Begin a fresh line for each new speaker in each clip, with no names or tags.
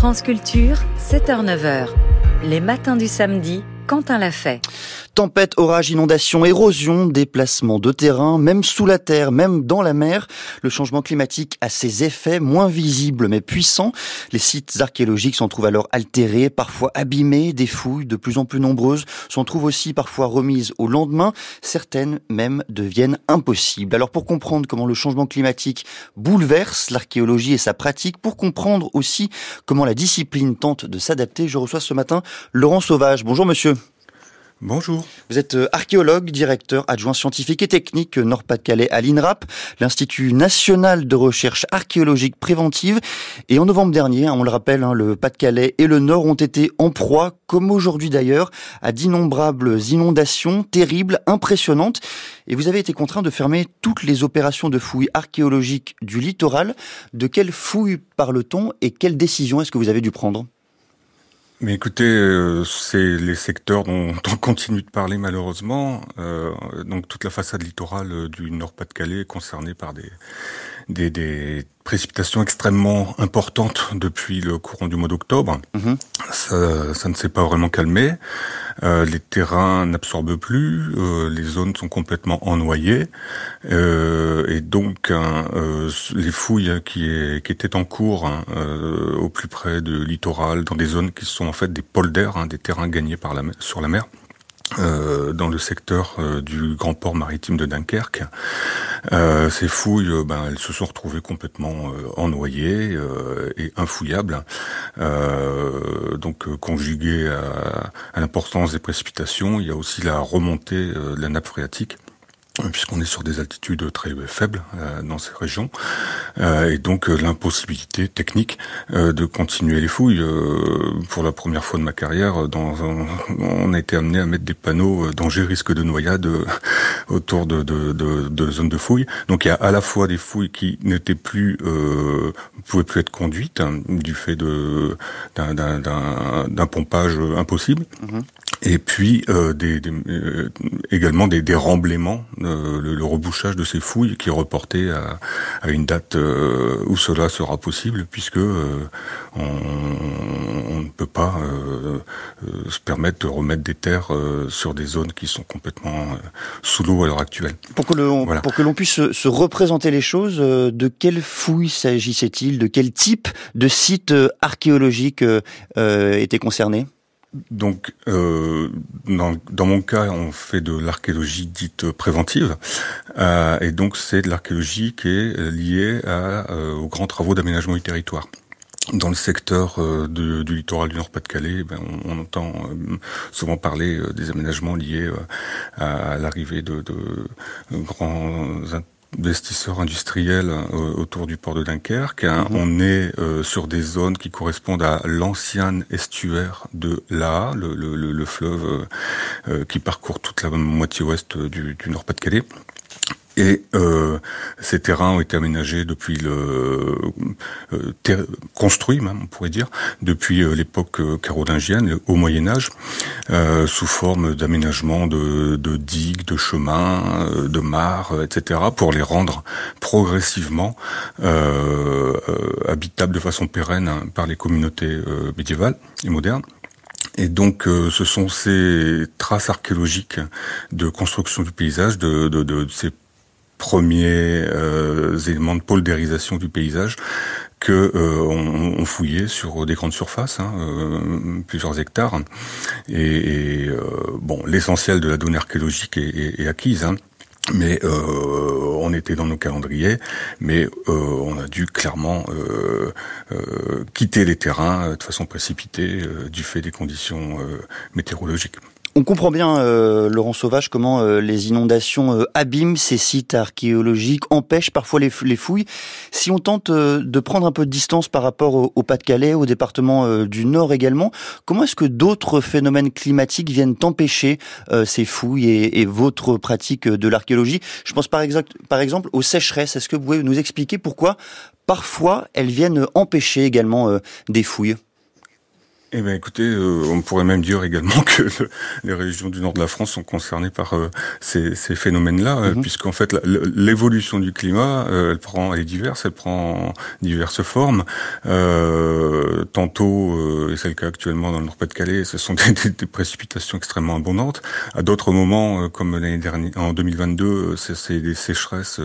France Culture, 7h-9h. Les matins du samedi, Quentin l'a fait.
Tempête, orage, inondation, érosion, déplacement de terrain, même sous la terre, même dans la mer. Le changement climatique a ses effets moins visibles mais puissants. Les sites archéologiques s'en trouvent alors altérés, parfois abîmés, des fouilles de plus en plus nombreuses s'en trouvent aussi parfois remises au lendemain. Certaines même deviennent impossibles. Alors pour comprendre comment le changement climatique bouleverse l'archéologie et sa pratique, pour comprendre aussi comment la discipline tente de s'adapter, je reçois ce matin Laurent Sauvage. Bonjour monsieur.
Bonjour.
Vous êtes euh, archéologue, directeur adjoint scientifique et technique Nord-Pas-de-Calais à l'INRAP, l'Institut national de recherche archéologique préventive. Et en novembre dernier, hein, on le rappelle, hein, le Pas-de-Calais et le Nord ont été en proie, comme aujourd'hui d'ailleurs, à d'innombrables inondations terribles, impressionnantes. Et vous avez été contraint de fermer toutes les opérations de fouilles archéologiques du littoral. De quelles fouilles parle-t-on et quelles décisions est-ce que vous avez dû prendre?
Mais écoutez, euh, c'est les secteurs dont on continue de parler malheureusement. Euh, donc toute la façade littorale euh, du Nord-Pas-de-Calais est concernée par des, précipitations extrêmement importantes depuis le courant du mois d'octobre. Mhm. Ça, ça, ne s'est pas vraiment calmé. Euh, les terrains n'absorbent plus, euh, les zones sont complètement ennoyées, euh, et donc euh, les fouilles qui, est, qui, étaient en cours hein, euh, au plus près de littoral, dans des zones qui sont en fait des polders, hein, des terrains gagnés par la, sur la mer, euh, dans le secteur euh, du grand port maritime de Dunkerque. Euh, ces fouilles, ben, elles se sont retrouvées complètement ennoyées et infouillables. donc conjuguées à, à l'importance des précipitations, il y a aussi la remontée de la nappe phréatique puisqu'on est sur des altitudes très faibles euh, dans ces régions, euh, et donc euh, l'impossibilité technique de continuer les fouilles. pour la première fois de ma carrière, on a été amené à mettre des panneaux danger risque de noyade autour de, zones de fouilles. Donc il y a à la fois des fouilles qui n'étaient plus, pouvaient plus être conduites hein, du fait d'un pompage impossible. Mm-hmm et puis euh, des, des, euh, également des, des remblements, euh, le, le, rebouchage de ces fouilles qui est reporté à, à une date euh, où cela sera possible, puisque euh, on, on, ne peut pas se permettre de remettre des terres sur des zones qui sont complètement sous l'eau à l'heure actuelle.
Pour que l'on puisse se, se, représenter les choses, de quelles fouilles s'agissait-il? De quel type de site archéologique était concerné?
Donc, euh, dans, dans, mon cas, on fait de l'archéologie dite préventive, euh, et donc c'est de l'archéologie qui est liée à, euh, aux grands travaux d'aménagement du territoire. Dans le secteur euh, du littoral du Nord-Pas-de-Calais, ben, on, on, entend euh, souvent parler des aménagements liés à, l'arrivée de, de grands investisseurs industriels euh, autour du port de Dunkerque. Mhm. On est euh, sur des zones qui correspondent à l'ancien estuaire de l'A, le, le, le, fleuve euh, qui parcourt toute la moitié ouest du, du Nord-Pas-de-Calais. Et euh, ces terrains ont été aménagés depuis le euh, construits même, on pourrait dire, depuis euh, l'époque euh, carolingienne, au Moyen Âge, euh, sous forme d'aménagement de, de, digues, de chemins, euh, de mares, etc., pour les rendre progressivement habitables de façon pérenne hein, par les communautés médiévales et modernes. Et donc, euh, ce sont ces traces archéologiques de construction du paysage, de, de, de ces premiers euh, éléments de poldérisation du paysage que euh, on, on, fouillait sur des grandes surfaces, hein, euh, plusieurs hectares. Et, et euh, bon, l'essentiel de la donnée archéologique est, est, est acquise. Hein, mais euh, on était dans nos calendriers, mais euh, on a dû clairement euh, quitter les terrains de façon précipitée du fait des conditions météorologiques.
On comprend bien, euh, Laurent Sauvage, comment euh, les inondations euh, abîment ces sites archéologiques, empêchent parfois les, les fouilles. Si on tente euh, de prendre un peu de distance par rapport au, Pas-de-Calais, au département euh, du Nord également, comment est-ce que d'autres phénomènes climatiques viennent empêcher euh, ces fouilles et, et, votre pratique de l'archéologie? Je pense par par exemple aux sécheresses. Est-ce que vous pouvez nous expliquer pourquoi parfois elles viennent empêcher également des fouilles?
Eh bien, écoutez, euh, on pourrait même dire également que les régions du nord de la France sont concernées par euh, ces, ces phénomènes-là, euh, mhm. puisqu'en fait, l'évolution du climat, elle prend, elle est diverse, elle prend diverses formes. tantôt, et c'est le cas actuellement dans le Nord-Pas-de-Calais, ce sont des, des, précipitations extrêmement abondantes. À d'autres moments, comme l'année dernière, en 2022, c'est des sécheresses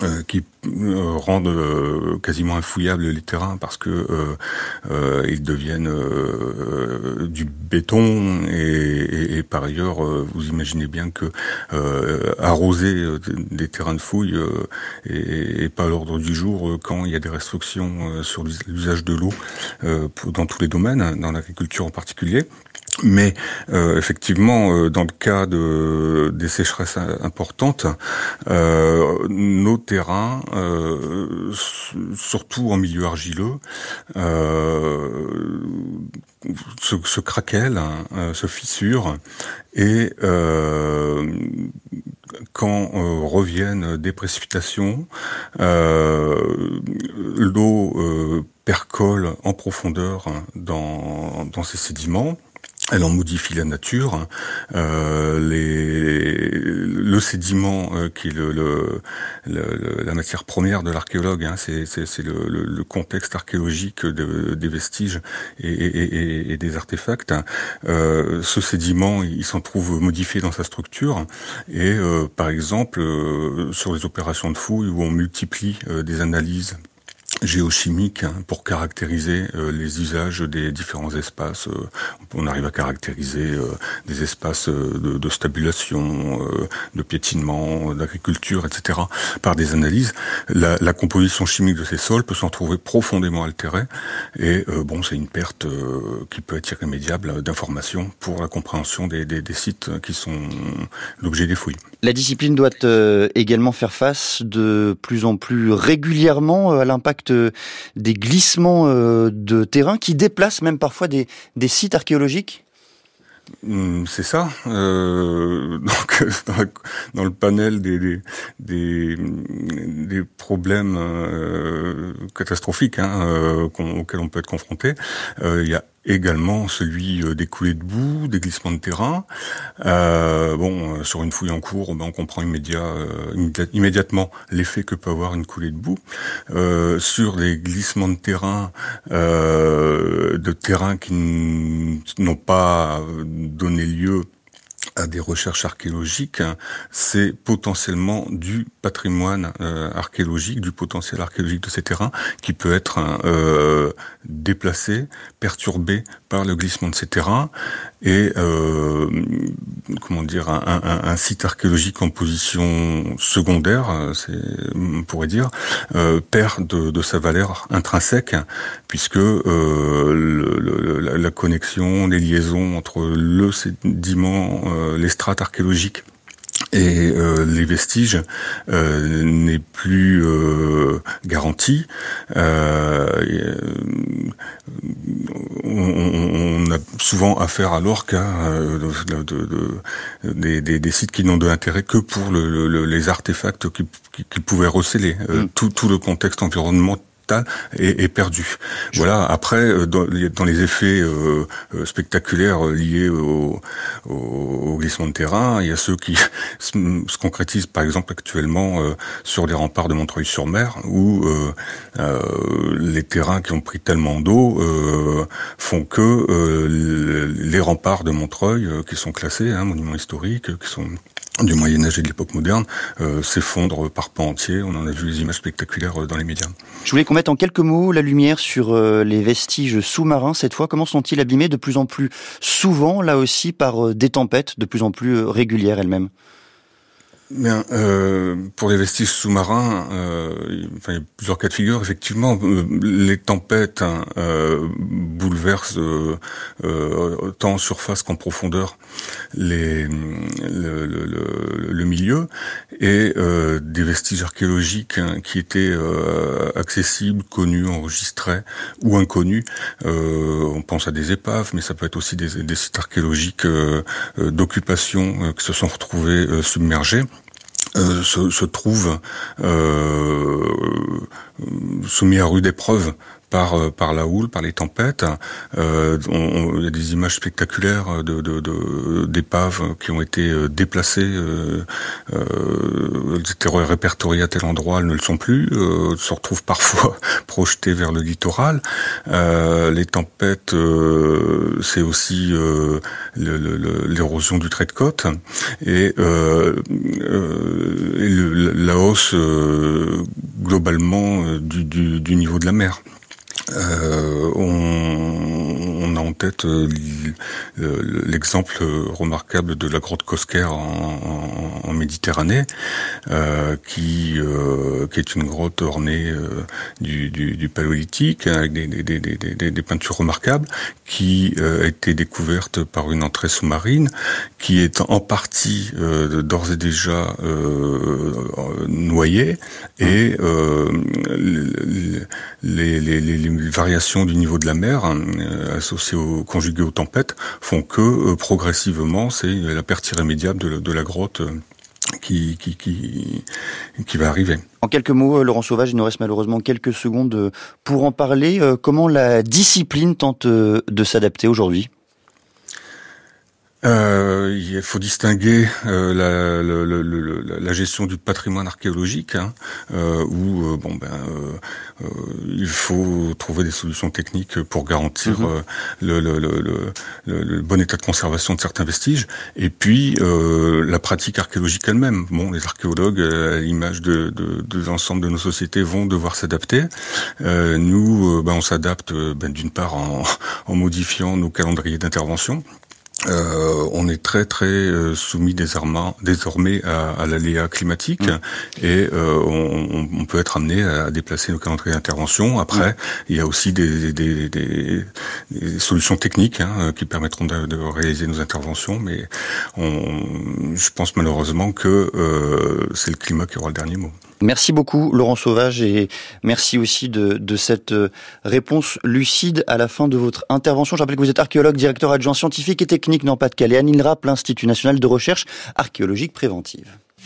euh, qui euh, rendent euh, quasiment infouillables les terrains parce que ils deviennent du béton et, et, par ailleurs vous imaginez bien que arroser des terrains de fouille est, pas l'ordre du jour quand il y a des restrictions sur l'usage de l'eau dans tous les domaines, dans l'agriculture en particulier. Mais euh, effectivement, euh, dans le cas de des sécheresses importantes, euh, nos terrains, surtout en milieu argileux, se, se craquellent, se fissurent, et quand reviennent des précipitations, l'eau percole en profondeur dans, dans ces sédiments elle en modifie la nature. Euh, les, le sédiment, euh, qui est le, le, la matière première de l'archéologue, hein, c'est le, le, contexte archéologique de, des vestiges et, et, et, des artefacts. Euh, ce sédiment, il s'en trouve modifié dans sa structure. Et euh, par exemple, euh, sur les opérations de fouille où on multiplie des analyses géochimique hein, pour caractériser euh, les usages des différents espaces. Euh, on arrive à caractériser euh, des espaces de, de stabulation, de piétinement, d'agriculture, etc. par des analyses. La, composition chimique de ces sols peut s'en trouver profondément altérée et bon, c'est une perte qui peut être irrémédiable d'informations pour la compréhension des, sites qui sont l'objet des fouilles.
La discipline doit également faire face de plus en plus régulièrement à l'impact des glissements euh, de terrain qui déplacent même parfois des, sites archéologiques?
Hmm, c'est ça. Euh, dans, le panel des, problèmes euh, catastrophiques hein, auxquels on peut être confronté, il y a également celui euh, des coulées de boue, des glissements de terrain. Euh, bon, euh, sur une fouille en cours, ben, on comprend immédiat, immédiatement l'effet que peut avoir une coulée de boue. sur les glissements de terrain, de terrain qui n'ont pas donné lieu à des recherches archéologiques, hein, c'est potentiellement du patrimoine euh, archéologique, du potentiel archéologique de ces terrains qui peut être euh, déplacé, perturbé par le glissement de ces terrains et euh, comment dire un, site archéologique en position secondaire, euh, on pourrait dire, perd de, sa valeur intrinsèque puisque la, connexion, les liaisons entre le sédiment, les strates archéologiques et euh, les vestiges euh, n'est plus euh, garanti. Euh, on, on, a souvent affaire alors qu'à de, de, de, des, des, des, sites qui n'ont de l'intérêt que pour le, le, les artefacts qui, qui, qui pouvaient receler mm. tout, tout le contexte environnemental est, perdu. Voilà. Après, euh, dans, les effets euh, euh, spectaculaires liés au, glissement de terrain, il y a ceux qui se concrétisent, par exemple, actuellement sur les remparts de Montreuil-sur-Mer, où les terrains qui ont pris tellement d'eau font que les remparts de Montreuil, qui sont classés, hein, monuments historiques, qui sont du Moyen Âge et de l'époque moderne euh, s'effondre par pans entiers. On en a vu des images spectaculaires euh, dans les médias.
Je voulais qu'on mette en quelques mots la lumière sur euh, les vestiges sous-marins cette fois. Comment sont-ils abîmés de plus en plus souvent, là aussi, par des tempêtes de plus en plus régulières elles-mêmes?
Bien, euh, pour les vestiges sous-marins, euh, enfin, il y a plusieurs cas de figure. Effectivement, euh, les tempêtes hein, euh, bouleversent euh, tant en surface qu'en profondeur les, le, le, le, milieu et des vestiges archéologiques hein, qui étaient accessibles, connus, enregistrés ou inconnus. on pense à des épaves, mais ça peut être aussi des, des sites archéologiques d'occupation qui se sont retrouvés submergés. Euh, se, se, trouve euh, soumis à rude épreuve par euh, par la houle, par les tempêtes. Euh, on, il y a des images spectaculaires de d'épaves de, qui ont été euh, déplacées. Euh, elles étaient répertoriées à tel endroit, elles ne le sont plus. Euh, se retrouvent parfois projetées vers le littoral. les tempêtes, c'est aussi l'érosion du trait de côte et, et la hausse globalement du, du, du niveau de la mer. Euh, on, tête euh, l'exemple remarquable de la grotte Cosquer en, Méditerranée, euh, qui, euh, est une grotte ornée euh, du, paléolithique avec des, peintures remarquables, qui a été découverte par une entrée sous-marine, qui est en partie d'ores et déjà noyée et les, variations du niveau de la mer euh, associées au conjuguées aux tempêtes font que euh, progressivement c'est la perte irrémédiable de, la grotte euh, qui, qui, qui, qui, va arriver.
En quelques mots, Laurent Sauvage, il nous reste malheureusement quelques secondes pour en parler. Comment la discipline tente de s'adapter aujourd'hui?
Euh, il faut distinguer euh, la, le, le, la, gestion du patrimoine archéologique, hein, euh, où euh, bon ben euh, il faut trouver des solutions techniques pour garantir mhm. le, le, bon état de conservation de certains vestiges, et puis la pratique archéologique elle-même. Bon, les archéologues, à l'image de, de, de l'ensemble de nos sociétés, vont devoir s'adapter. nous, ben, on s'adapte ben, d'une part en, en modifiant nos calendriers d'intervention euh, on est très très euh, soumis désormais à, à l'aléa climatique mm. et euh, on, on, peut être amené à déplacer nos calendriers d'intervention. Après, mm. il y a aussi des, des, des, des solutions techniques hein, qui permettront de, de, réaliser nos interventions, mais on, je pense malheureusement que euh, c'est le climat qui aura le dernier mot.
Merci beaucoup Laurent Sauvage et merci aussi de, cette euh, réponse lucide à la fin de votre intervention. Je rappelle que vous êtes archéologue, directeur adjoint scientifique et technique dans Pas-de-Calais à l'INRAP, l'Institut national de recherche archéologique préventive.